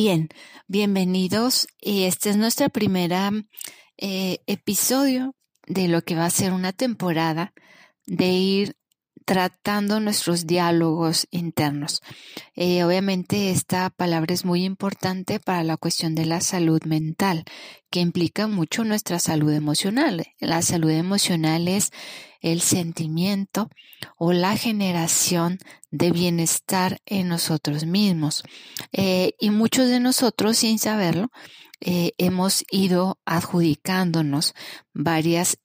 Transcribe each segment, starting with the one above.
Bien, bienvenidos. Este es nuestro primer eh, episodio de lo que va a ser una temporada de ir tratando nuestros diálogos internos. Eh, obviamente esta palabra es muy importante para la cuestión de la salud mental, que implica mucho nuestra salud emocional. La salud emocional es el sentimiento o la generación de bienestar en nosotros mismos. Eh, y muchos de nosotros, sin saberlo, eh, hemos ido adjudicándonos varias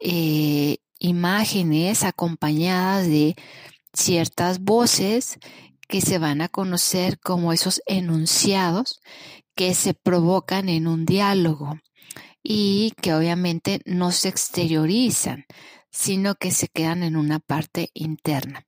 imágenes acompañadas de ciertas voces que se van a conocer como esos enunciados que se provocan en un diálogo y que obviamente no se exteriorizan, sino que se quedan en una parte interna.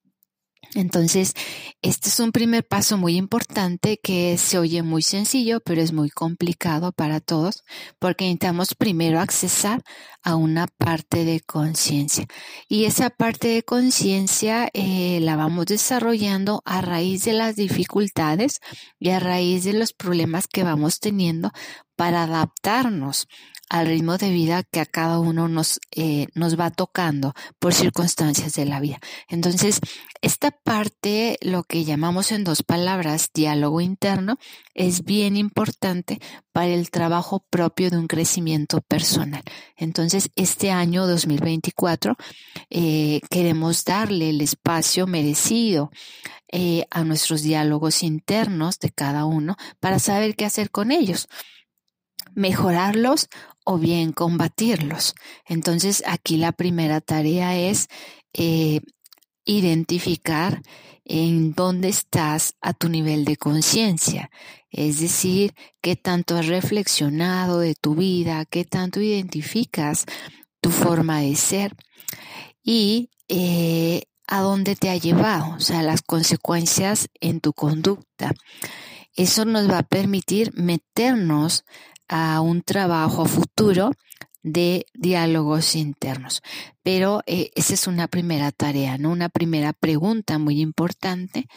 Entonces, este es un primer paso muy importante que se oye muy sencillo, pero es muy complicado para todos porque necesitamos primero accesar a una parte de conciencia. Y esa parte de conciencia eh, la vamos desarrollando a raíz de las dificultades y a raíz de los problemas que vamos teniendo para adaptarnos al ritmo de vida que a cada uno nos, eh, nos va tocando por circunstancias de la vida. Entonces, esta parte, lo que llamamos en dos palabras diálogo interno, es bien importante para el trabajo propio de un crecimiento personal. Entonces, este año 2024 eh, queremos darle el espacio merecido eh, a nuestros diálogos internos de cada uno para saber qué hacer con ellos mejorarlos o bien combatirlos. Entonces aquí la primera tarea es eh, identificar en dónde estás a tu nivel de conciencia, es decir, qué tanto has reflexionado de tu vida, qué tanto identificas tu forma de ser y eh, a dónde te ha llevado, o sea, las consecuencias en tu conducta. Eso nos va a permitir meternos a un trabajo futuro de diálogos internos. Pero eh, esa es una primera tarea, ¿no? Una primera pregunta muy importante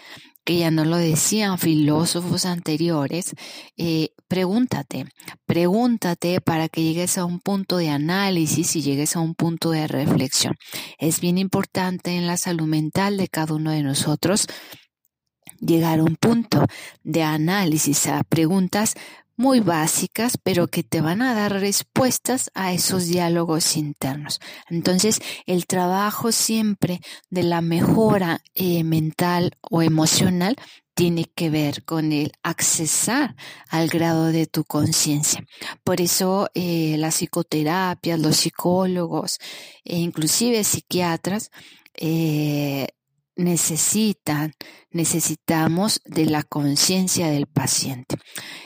que ya no lo decían filósofos anteriores. Eh, pregúntate, pregúntate para que llegues a un punto de análisis y llegues a un punto de reflexión. Es bien importante en la salud mental de cada uno de nosotros llegar a un punto de análisis a preguntas muy básicas, pero que te van a dar respuestas a esos diálogos internos. Entonces, el trabajo siempre de la mejora eh, mental o emocional tiene que ver con el accesar al grado de tu conciencia. Por eso eh, las psicoterapias, los psicólogos e inclusive psiquiatras eh, necesitan, necesitamos de la conciencia del paciente.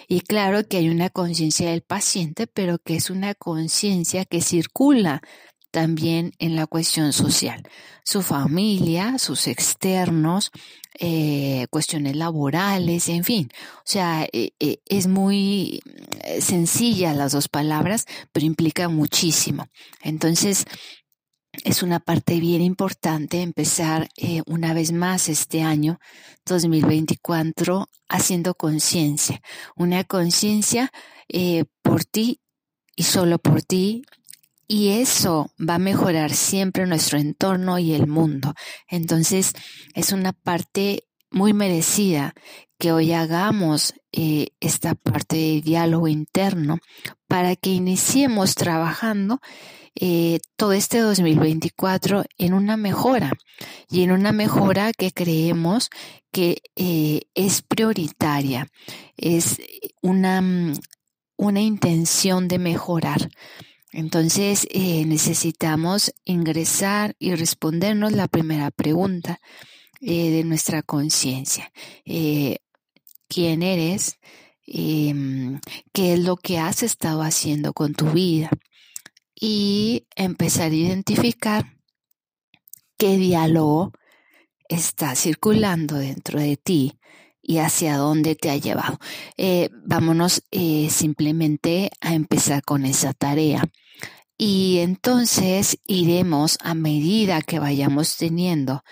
Y claro que hay una conciencia del paciente, pero que es una conciencia que circula también en la cuestión social. Su familia, sus externos, eh, cuestiones laborales, en fin. O sea, eh, eh, es muy sencilla las dos palabras, pero implica muchísimo. Entonces, es una parte bien importante empezar eh, una vez más este año 2024 haciendo conciencia, una conciencia eh, por ti y solo por ti. Y eso va a mejorar siempre nuestro entorno y el mundo. Entonces es una parte muy merecida que hoy hagamos eh, esta parte de diálogo interno para que iniciemos trabajando eh, todo este 2024 en una mejora y en una mejora que creemos que eh, es prioritaria, es una, una intención de mejorar. Entonces necesitamos ingresar y respondernos la primera pregunta de nuestra conciencia. ¿Quién eres? Em, ¿Qué es lo que has estado haciendo con tu vida? y empezar a identificar qué diálogo está circulando dentro de ti y hacia dónde te ha llevado. Eh, vámonos eh, simplemente a empezar con esa tarea. Y entonces iremos a medida que vayamos teniendo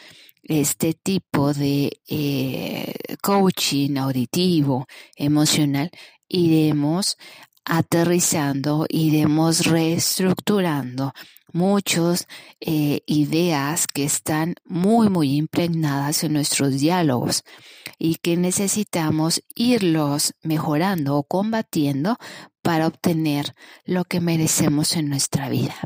este tipo de eh, coaching auditivo, emocional, iremos aterrizando, iremos reestructurando muchas eh, ideas que están muy, muy impregnadas en nuestros diálogos y que necesitamos irlos mejorando o combatiendo para obtener lo que merecemos en nuestra vida.